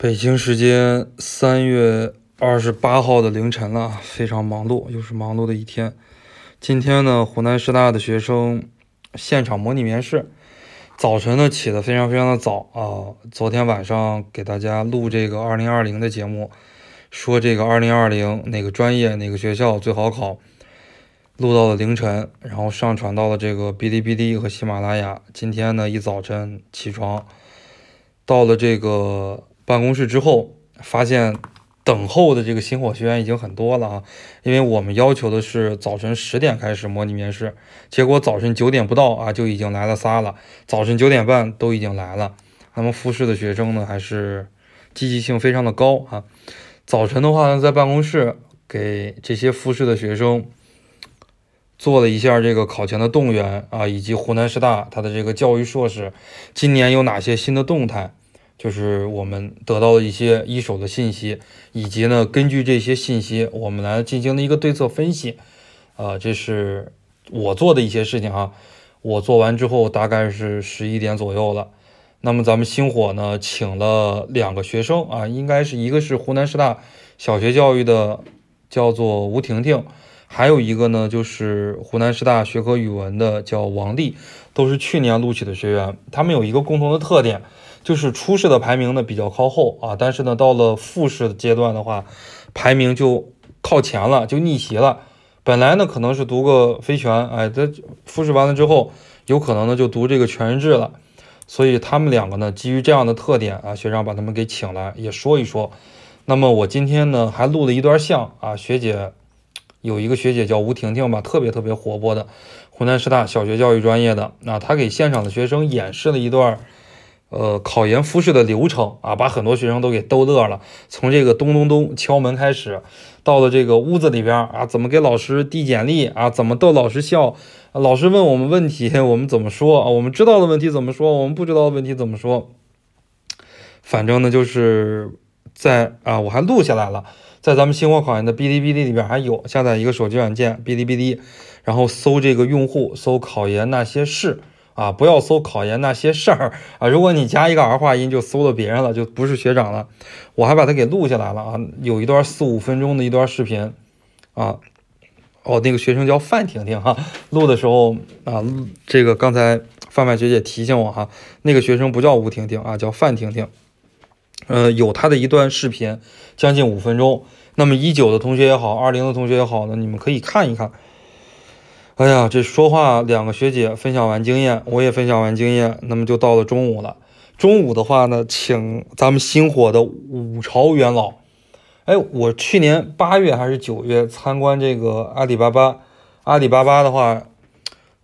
北京时间三月二十八号的凌晨了，非常忙碌，又是忙碌的一天。今天呢，湖南师大的学生现场模拟面试，早晨呢起得非常非常的早啊。昨天晚上给大家录这个二零二零的节目，说这个二零二零哪个专业哪个学校最好考，录到了凌晨，然后上传到了这个哔哩哔哩和喜马拉雅。今天呢一早晨起床，到了这个。办公室之后，发现等候的这个星火学员已经很多了啊，因为我们要求的是早晨十点开始模拟面试，结果早晨九点不到啊就已经来了仨了，早晨九点半都已经来了。那么复试的学生呢，还是积极性非常的高啊。早晨的话呢，在办公室给这些复试的学生做了一下这个考前的动员啊，以及湖南师大它的这个教育硕士今年有哪些新的动态。就是我们得到了一些一手的信息，以及呢，根据这些信息，我们来进行的一个对策分析。啊，这是我做的一些事情啊。我做完之后大概是十一点左右了。那么咱们星火呢，请了两个学生啊，应该是一个是湖南师大小学教育的，叫做吴婷婷，还有一个呢就是湖南师大学科语文的，叫王丽，都是去年录取的学员。他们有一个共同的特点。就是初试的排名呢比较靠后啊，但是呢到了复试阶段的话，排名就靠前了，就逆袭了。本来呢可能是读个非全，哎，这复试完了之后，有可能呢就读这个全日制了。所以他们两个呢基于这样的特点啊，学长把他们给请来也说一说。那么我今天呢还录了一段像啊，学姐有一个学姐叫吴婷婷吧，特别特别活泼的，湖南师大小学教育专业的，那她给现场的学生演示了一段。呃，考研复试的流程啊，把很多学生都给逗乐了。从这个咚咚咚敲门开始，到了这个屋子里边啊，怎么给老师递简历啊，怎么逗老师笑，老师问我们问题，我们怎么说啊？我们知道的问题怎么说？我们不知道的问题怎么说？反正呢，就是在啊，我还录下来了，在咱们星火考研的哔哩哔哩里边还有，下载一个手机软件哔哩哔哩，然后搜这个用户，搜考研那些事。啊，不要搜考研那些事儿啊！如果你加一个儿化音，就搜到别人了，就不是学长了。我还把它给录下来了啊，有一段四五分钟的一段视频啊。哦，那个学生叫范婷婷哈，录的时候啊，这个刚才范范学姐提醒我哈，那个学生不叫吴婷婷啊，叫范婷婷。呃，有他的一段视频，将近五分钟。那么一九的同学也好，二零的同学也好呢，你们可以看一看。哎呀，这说话两个学姐分享完经验，我也分享完经验，那么就到了中午了。中午的话呢，请咱们星火的五朝元老。哎，我去年八月还是九月参观这个阿里巴巴。阿里巴巴的话，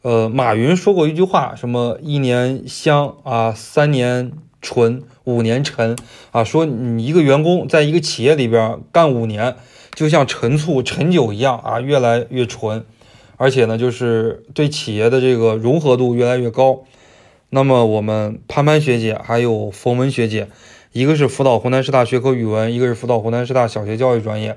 呃，马云说过一句话，什么一年香啊，三年醇，五年陈啊。说你一个员工在一个企业里边干五年，就像陈醋、陈酒一样啊，越来越纯。而且呢，就是对企业的这个融合度越来越高。那么我们潘潘学姐还有冯文学姐，一个是辅导湖南师大学科语文，一个是辅导湖南师大小学教育专业。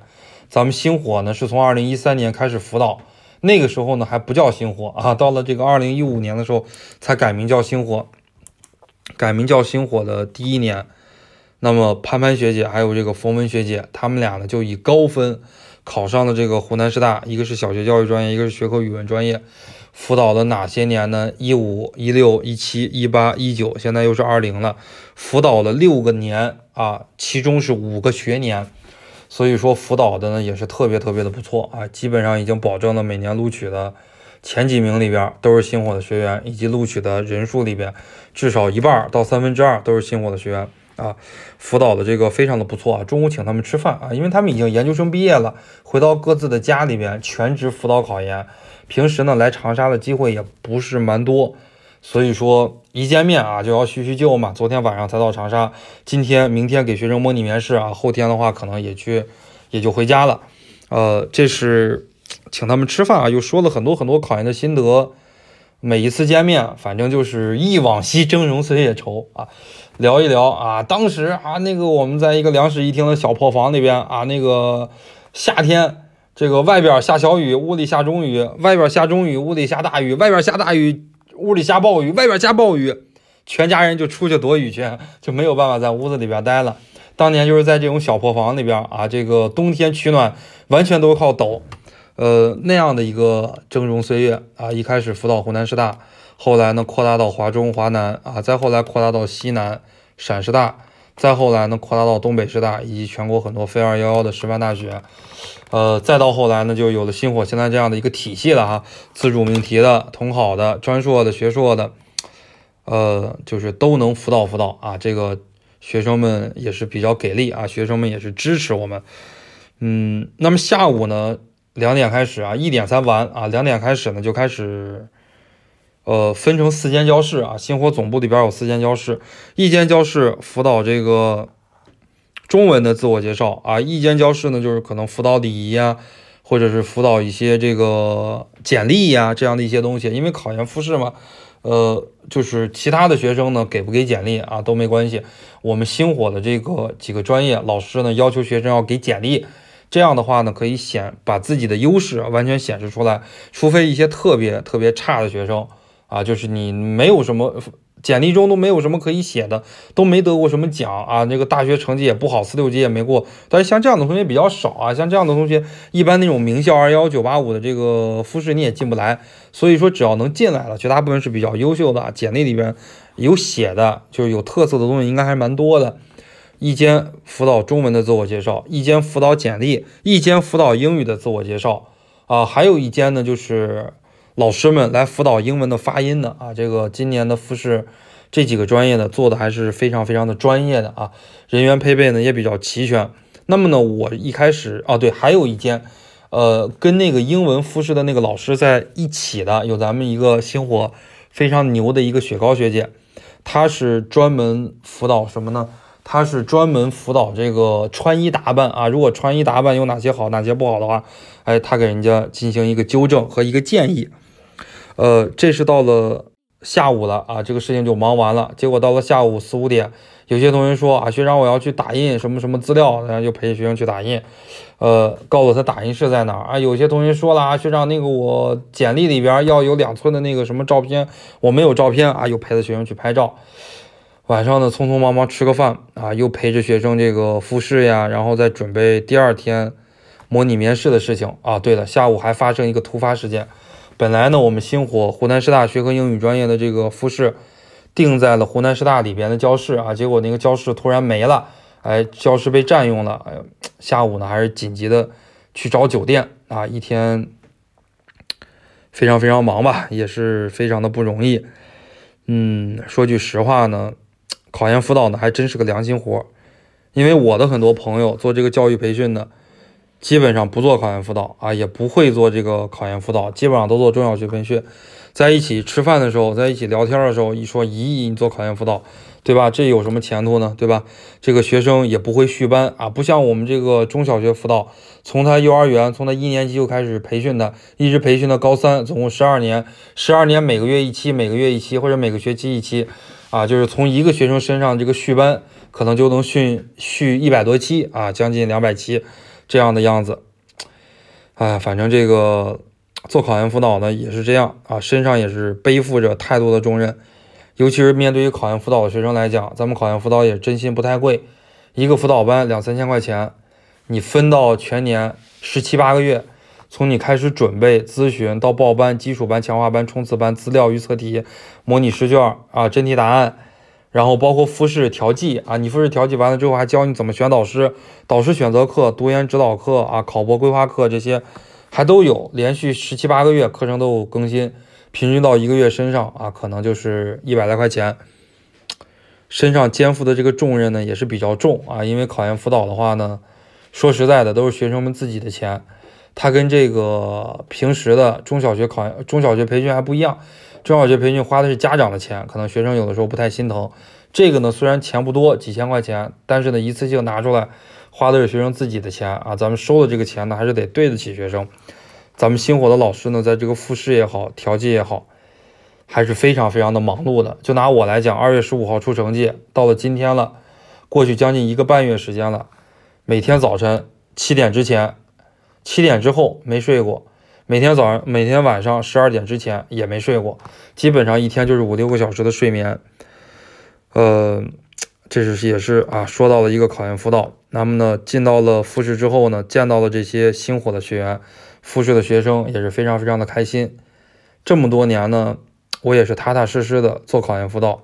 咱们星火呢是从二零一三年开始辅导，那个时候呢还不叫星火啊，到了这个二零一五年的时候才改名叫星火。改名叫星火的第一年，那么潘潘学姐还有这个冯文学姐，他们俩呢就以高分。考上了这个湖南师大，一个是小学教育专业，一个是学科语文专业，辅导了哪些年呢？一五、一六、一七、一八、一九，现在又是二零了，辅导了六个年啊，其中是五个学年，所以说辅导的呢也是特别特别的不错啊，基本上已经保证了每年录取的前几名里边都是星火的学员，以及录取的人数里边至少一半到三分之二都是星火的学员。啊，辅导的这个非常的不错啊，中午请他们吃饭啊，因为他们已经研究生毕业了，回到各自的家里边全职辅导考研，平时呢来长沙的机会也不是蛮多，所以说一见面啊就要叙叙旧嘛。昨天晚上才到长沙，今天明天给学生模拟面试啊，后天的话可能也去也就回家了。呃，这是请他们吃饭啊，又说了很多很多考研的心得。每一次见面，反正就是忆往昔 峥嵘岁月稠啊，聊一聊啊，当时啊，那个我们在一个两室一厅的小破房里边啊，那个夏天，这个外边下小雨，屋里下中雨；外边下中雨，屋里下大雨；外边下大雨，屋里下暴雨；外边下暴雨，全家人就出去躲雨去，就没有办法在屋子里边待了。当年就是在这种小破房里边啊，这个冬天取暖完全都是靠抖，呃那样的一个峥嵘岁月啊。一开始辅导湖南师大，后来呢扩大到华中、华南啊，再后来扩大到西南陕师大，再后来呢扩大到东北师大以及全国很多非二幺幺的师范大学，呃，再到后来呢就有了星火现在这样的一个体系了哈，自主命题的、统考的、专硕的、学硕的，呃，就是都能辅导辅导啊，这个。学生们也是比较给力啊，学生们也是支持我们。嗯，那么下午呢，两点开始啊，一点才完啊，两点开始呢就开始，呃，分成四间教室啊，星火总部里边有四间教室，一间教室辅导这个中文的自我介绍啊，一间教室呢就是可能辅导礼仪呀，或者是辅导一些这个简历呀这样的一些东西，因为考研复试嘛。呃，就是其他的学生呢，给不给简历啊都没关系。我们星火的这个几个专业老师呢，要求学生要给简历，这样的话呢，可以显把自己的优势完全显示出来。除非一些特别特别差的学生啊，就是你没有什么。简历中都没有什么可以写的，都没得过什么奖啊，那个大学成绩也不好，四六级也没过。但是像这样的同学比较少啊，像这样的同学，一般那种名校二幺九八五的这个复试你也进不来。所以说，只要能进来了，绝大部分是比较优秀的。简历里边有写的，就是有特色的东西，应该还蛮多的。一间辅导中文的自我介绍，一间辅导简历，一间辅导英语的自我介绍啊，还有一间呢就是。老师们来辅导英文的发音的啊，这个今年的复试这几个专业呢做的还是非常非常的专业的啊，人员配备呢也比较齐全。那么呢，我一开始啊，对，还有一间，呃，跟那个英文复试的那个老师在一起的，有咱们一个星火非常牛的一个雪糕学姐，她是专门辅导什么呢？她是专门辅导这个穿衣打扮啊，如果穿衣打扮有哪些好，哪些不好的话，哎，她给人家进行一个纠正和一个建议。呃，这是到了下午了啊，这个事情就忙完了。结果到了下午四五点，有些同学说啊，学长我要去打印什么什么资料，然后就陪学生去打印。呃，告诉他打印室在哪儿啊？有些同学说了啊，学长那个我简历里边要有两寸的那个什么照片，我没有照片啊，又陪着学生去拍照。晚上呢，匆匆忙忙吃个饭啊，又陪着学生这个复试呀，然后再准备第二天模拟面试的事情啊。对了，下午还发生一个突发事件。本来呢，我们星火湖南师大学科英语专业的这个复试定在了湖南师大里边的教室啊，结果那个教室突然没了，哎，教室被占用了，哎，下午呢还是紧急的去找酒店啊，一天非常非常忙吧，也是非常的不容易。嗯，说句实话呢，考研辅导呢还真是个良心活，因为我的很多朋友做这个教育培训的。基本上不做考研辅导啊，也不会做这个考研辅导，基本上都做中小学培训。在一起吃饭的时候，在一起聊天的时候，一说咦，你做考研辅导，对吧？这有什么前途呢？对吧？这个学生也不会续班啊，不像我们这个中小学辅导，从他幼儿园，从他一年级就开始培训的，一直培训到高三，总共十二年，十二年每个月一期，每个月一期或者每个学期一期，啊，就是从一个学生身上这个续班，可能就能续续一百多期啊，将近两百期。这样的样子，哎，反正这个做考研辅导呢也是这样啊，身上也是背负着太多的重任，尤其是面对于考研辅导的学生来讲，咱们考研辅导也真心不太贵，一个辅导班两三千块钱，你分到全年十七八个月，从你开始准备咨询到报班、基础班、强化班、冲刺班、资料、预测题、模拟试卷啊、真题答案。然后包括复试调剂啊，你复试调剂完了之后，还教你怎么选导师、导师选择课、读研指导课啊、考博规划课这些，还都有，连续十七八个月课程都有更新，平均到一个月身上啊，可能就是一百来块钱。身上肩负的这个重任呢，也是比较重啊，因为考研辅导的话呢，说实在的，都是学生们自己的钱，它跟这个平时的中小学考研、中小学培训还不一样。中小学培训花的是家长的钱，可能学生有的时候不太心疼。这个呢，虽然钱不多，几千块钱，但是呢，一次性拿出来，花的是学生自己的钱啊。咱们收的这个钱呢，还是得对得起学生。咱们星火的老师呢，在这个复试也好，调剂也好，还是非常非常的忙碌的。就拿我来讲，二月十五号出成绩，到了今天了，过去将近一个半月时间了，每天早晨七点之前，七点之后没睡过。每天早上、每天晚上十二点之前也没睡过，基本上一天就是五六个小时的睡眠。呃，这是也是啊，说到了一个考研辅导。那么呢，进到了复试之后呢，见到了这些星火的学员，复试的学生也是非常非常的开心。这么多年呢，我也是踏踏实实的做考研辅导。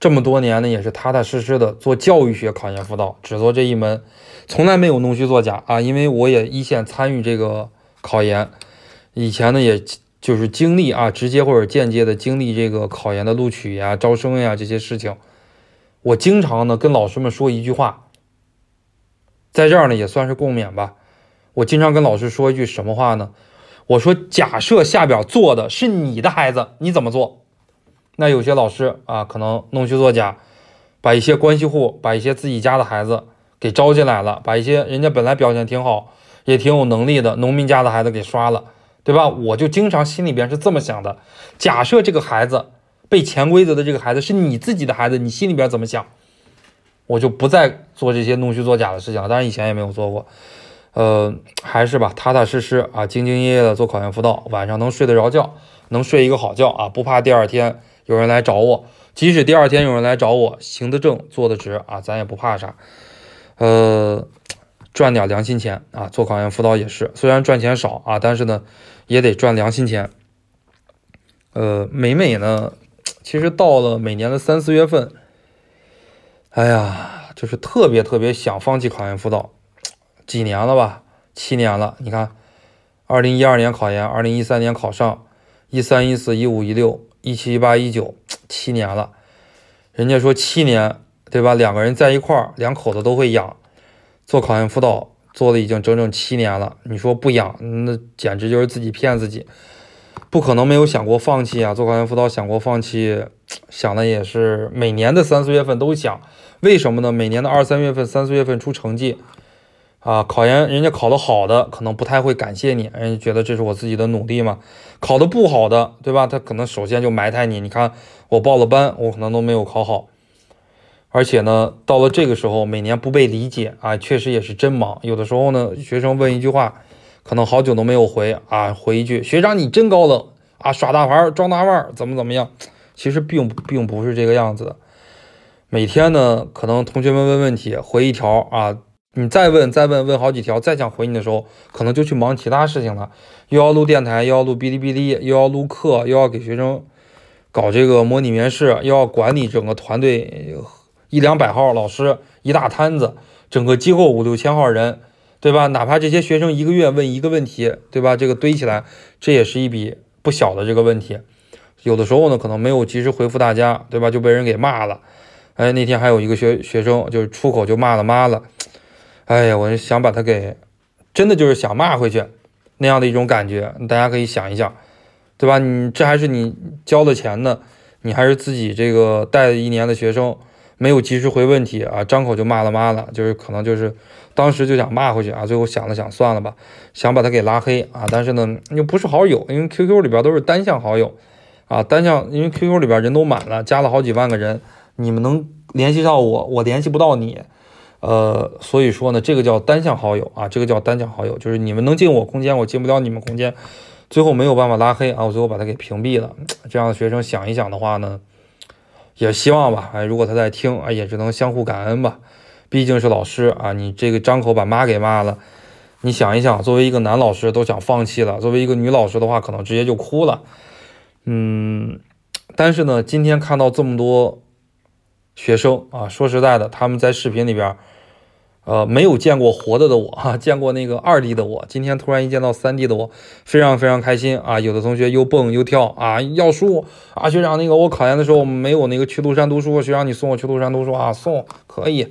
这么多年呢，也是踏踏实实的做教育学考研辅导，只做这一门，从来没有弄虚作假啊！因为我也一线参与这个考研，以前呢，也就是经历啊，直接或者间接的经历这个考研的录取呀、招生呀这些事情。我经常呢跟老师们说一句话，在这儿呢也算是共勉吧。我经常跟老师说一句什么话呢？我说：假设下边做的是你的孩子，你怎么做？那有些老师啊，可能弄虚作假，把一些关系户，把一些自己家的孩子给招进来了，把一些人家本来表现挺好，也挺有能力的农民家的孩子给刷了，对吧？我就经常心里边是这么想的：假设这个孩子被潜规则的这个孩子是你自己的孩子，你心里边怎么想？我就不再做这些弄虚作假的事情了。当然以前也没有做过，呃，还是吧，踏踏实实啊，兢兢业业的做考研辅导，晚上能睡得着觉，能睡一个好觉啊，不怕第二天。有人来找我，即使第二天有人来找我，行得正，坐得直啊，咱也不怕啥。呃，赚点良心钱啊，做考研辅导也是，虽然赚钱少啊，但是呢，也得赚良心钱。呃，每每呢，其实到了每年的三四月份，哎呀，就是特别特别想放弃考研辅导，几年了吧，七年了。你看，二零一二年考研，二零一三年考上，一三一四一五一六。一七一八一九七年了，人家说七年，对吧？两个人在一块儿，两口子都会养。做考研辅导做了已经整整七年了，你说不养，那简直就是自己骗自己。不可能没有想过放弃啊！做考研辅导想过放弃，想的也是每年的三四月份都想。为什么呢？每年的二三月份、三四月份出成绩。啊，考研人家考得好的可能不太会感谢你，人家觉得这是我自己的努力嘛。考得不好的，对吧？他可能首先就埋汰你。你看我报了班，我可能都没有考好，而且呢，到了这个时候，每年不被理解啊，确实也是真忙。有的时候呢，学生问一句话，可能好久都没有回啊，回一句学长你真高冷啊，耍大牌装大腕怎么怎么样？其实并并不是这个样子的。每天呢，可能同学们问问题，回一条啊。你再问再问问好几条，再想回你的时候，可能就去忙其他事情了，又要录电台，又要录哔哩哔哩，又要录课，又要给学生搞这个模拟面试，又要管理整个团队一两百号老师一大摊子，整个机构五六千号人，对吧？哪怕这些学生一个月问一个问题，对吧？这个堆起来，这也是一笔不小的这个问题。有的时候呢，可能没有及时回复大家，对吧？就被人给骂了。哎，那天还有一个学学生，就是出口就骂了妈了。哎呀，我想把他给，真的就是想骂回去，那样的一种感觉，大家可以想一想，对吧？你这还是你交了钱的，你还是自己这个带了一年的学生，没有及时回问题啊，张口就骂了妈了，就是可能就是当时就想骂回去啊，最后想了想，算了吧，想把他给拉黑啊，但是呢又不是好友，因为 QQ 里边都是单向好友啊，单向，因为 QQ 里边人都满了，加了好几万个人，你们能联系到我，我联系不到你。呃，所以说呢，这个叫单向好友啊，这个叫单向好友，就是你们能进我空间，我进不了你们空间，最后没有办法拉黑啊，我最后把他给屏蔽了。这样的学生想一想的话呢，也希望吧，哎，如果他在听啊，也只能相互感恩吧，毕竟是老师啊，你这个张口把妈给骂了，你想一想，作为一个男老师都想放弃了，作为一个女老师的话，可能直接就哭了。嗯，但是呢，今天看到这么多学生啊，说实在的，他们在视频里边。呃，没有见过活的的我哈，见过那个二 D 的我，今天突然一见到三 D 的我，非常非常开心啊！有的同学又蹦又跳啊，要书啊，学长那个我考研的时候没有那个去庐山读书，学长你送我去庐山读书啊，送可以，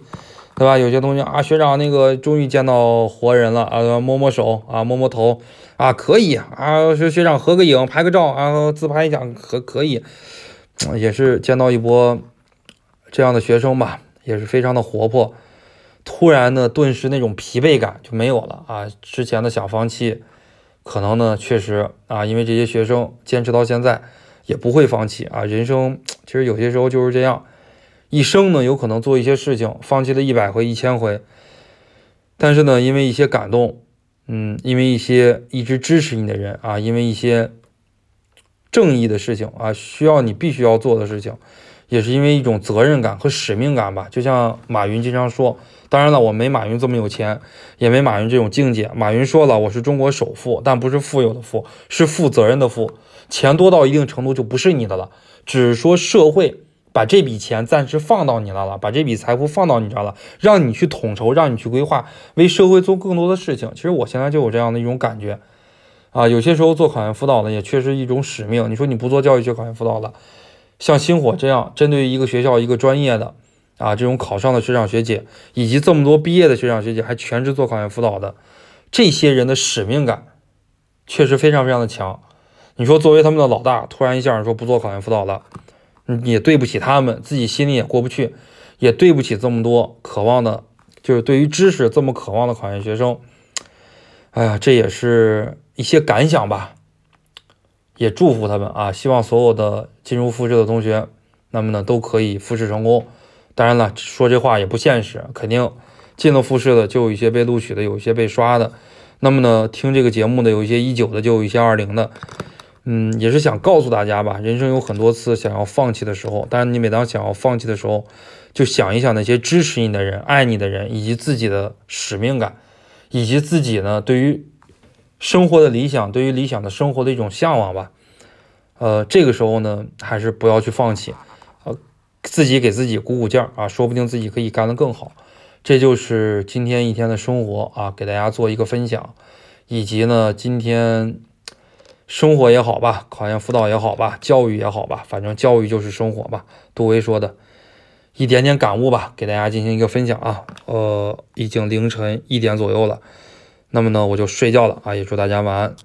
对吧？有些同学啊，学长那个终于见到活人了啊，摸摸手啊，摸摸头啊，可以啊，学学长合个影，拍个照啊，自拍一下可可以，也是见到一波这样的学生吧，也是非常的活泼。突然呢，顿时那种疲惫感就没有了啊！之前的想放弃，可能呢确实啊，因为这些学生坚持到现在也不会放弃啊。人生其实有些时候就是这样，一生呢有可能做一些事情，放弃了一百回、一千回，但是呢，因为一些感动，嗯，因为一些一直支持你的人啊，因为一些正义的事情啊，需要你必须要做的事情，也是因为一种责任感和使命感吧。就像马云经常说，当然了，我没马云这么有钱，也没马云这种境界。马云说了，我是中国首富，但不是富有的富，是负责任的富。钱多到一定程度就不是你的了，只是说社会把这笔钱暂时放到你那了，把这笔财富放到你这了，让你去统筹，让你去规划，为社会做更多的事情。其实我现在就有这样的一种感觉。啊，有些时候做考研辅导呢，也确实一种使命。你说你不做教育学考研辅导了，像星火这样针对于一个学校一个专业的啊，这种考上的学长学姐，以及这么多毕业的学长学姐还全职做考研辅导的，这些人的使命感确实非常非常的强。你说作为他们的老大，突然一下说不做考研辅导了，也对不起他们，自己心里也过不去，也对不起这么多渴望的，就是对于知识这么渴望的考研学生。哎呀，这也是。一些感想吧，也祝福他们啊！希望所有的进入复试的同学，那么呢都可以复试成功。当然了，说这话也不现实，肯定进了复试的就有一些被录取的，有一些被刷的。那么呢，听这个节目的有一些一九的，就有一些二零的。嗯，也是想告诉大家吧，人生有很多次想要放弃的时候，但是你每当想要放弃的时候，就想一想那些支持你的人、爱你的人，以及自己的使命感，以及自己呢对于。生活的理想，对于理想的生活的一种向往吧。呃，这个时候呢，还是不要去放弃，呃，自己给自己鼓鼓劲儿啊，说不定自己可以干得更好。这就是今天一天的生活啊，给大家做一个分享，以及呢，今天生活也好吧，考研辅导也好吧，教育也好吧，反正教育就是生活吧。杜威说的一点点感悟吧，给大家进行一个分享啊。呃，已经凌晨一点左右了。那么呢，我就睡觉了啊！也祝大家晚安。